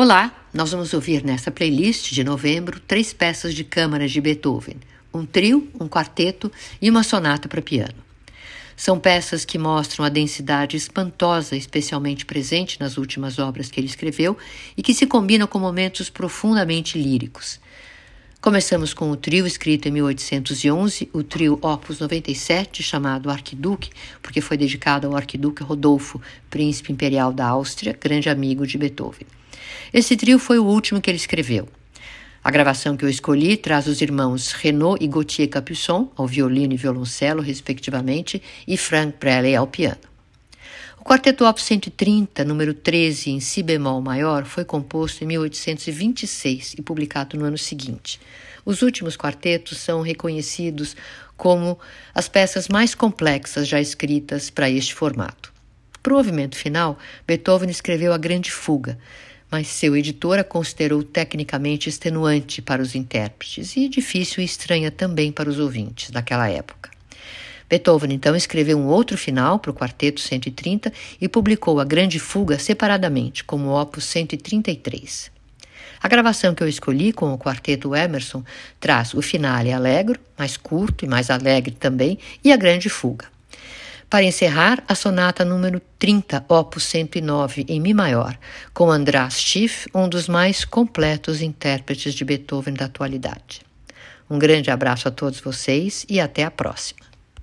Olá, nós vamos ouvir nessa playlist de novembro três peças de câmara de Beethoven: um trio, um quarteto e uma sonata para piano. São peças que mostram a densidade espantosa, especialmente presente nas últimas obras que ele escreveu, e que se combinam com momentos profundamente líricos. Começamos com o trio escrito em 1811, o trio Opus 97, chamado Arquiduque, porque foi dedicado ao Arquiduque Rodolfo, príncipe imperial da Áustria, grande amigo de Beethoven. Esse trio foi o último que ele escreveu. A gravação que eu escolhi traz os irmãos Renaud e Gauthier Capuçon ao violino e violoncelo, respectivamente, e Frank Preley ao piano. O quarteto Op 130, número 13, em si bemol maior, foi composto em 1826 e publicado no ano seguinte. Os últimos quartetos são reconhecidos como as peças mais complexas já escritas para este formato. Para o movimento final, Beethoven escreveu a Grande Fuga, mas seu editor a considerou tecnicamente extenuante para os intérpretes e difícil e estranha também para os ouvintes daquela época. Beethoven então escreveu um outro final para o Quarteto 130 e publicou a Grande Fuga separadamente, como Opus 133. A gravação que eu escolhi com o quarteto Emerson traz o finale alegro, mais curto e mais alegre também, e a Grande Fuga. Para encerrar, a sonata número 30, opus 109, em Mi maior, com András Schiff, um dos mais completos intérpretes de Beethoven da atualidade. Um grande abraço a todos vocês e até a próxima.